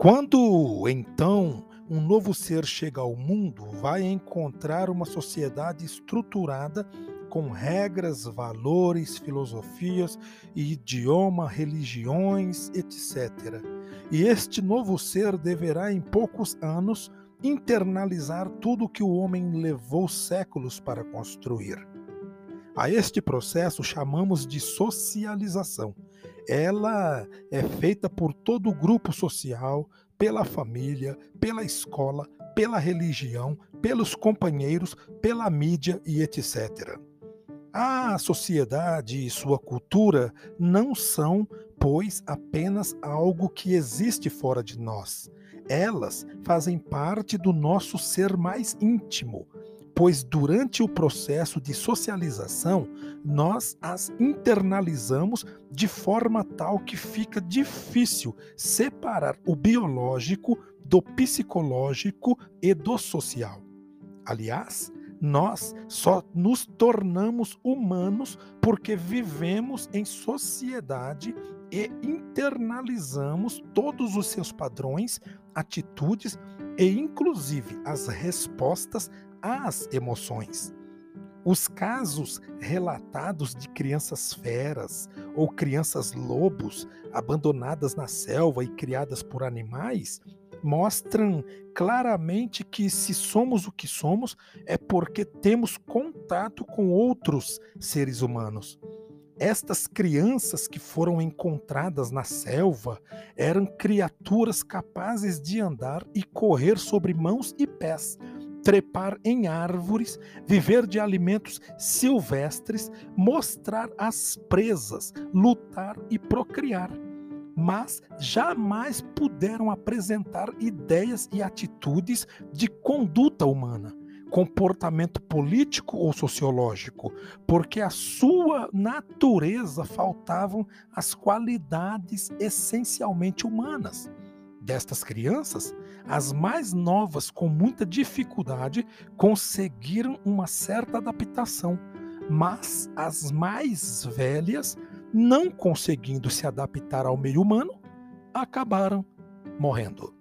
Quando então um novo ser chega ao mundo, vai encontrar uma sociedade estruturada com regras, valores, filosofias, idioma, religiões, etc. E este novo ser deverá, em poucos anos, internalizar tudo que o homem levou séculos para construir. A este processo chamamos de socialização. Ela é feita por todo o grupo social, pela família, pela escola, pela religião, pelos companheiros, pela mídia e etc. A sociedade e sua cultura não são, pois, apenas algo que existe fora de nós. Elas fazem parte do nosso ser mais íntimo, pois durante o processo de socialização, nós as internalizamos de forma tal que fica difícil separar o biológico do psicológico e do social. Aliás, nós só nos tornamos humanos porque vivemos em sociedade e internalizamos todos os seus padrões, atitudes e, inclusive, as respostas às emoções. Os casos relatados de crianças feras ou crianças lobos abandonadas na selva e criadas por animais mostram claramente que se somos o que somos é porque temos contato com outros seres humanos. Estas crianças que foram encontradas na selva eram criaturas capazes de andar e correr sobre mãos e pés, trepar em árvores, viver de alimentos silvestres, mostrar as presas, lutar e procriar. Mas jamais puderam apresentar ideias e atitudes de conduta humana, comportamento político ou sociológico, porque a sua natureza faltavam as qualidades essencialmente humanas destas crianças, as mais novas, com muita dificuldade, conseguiram uma certa adaptação, mas as mais velhas, não conseguindo se adaptar ao meio humano, acabaram morrendo.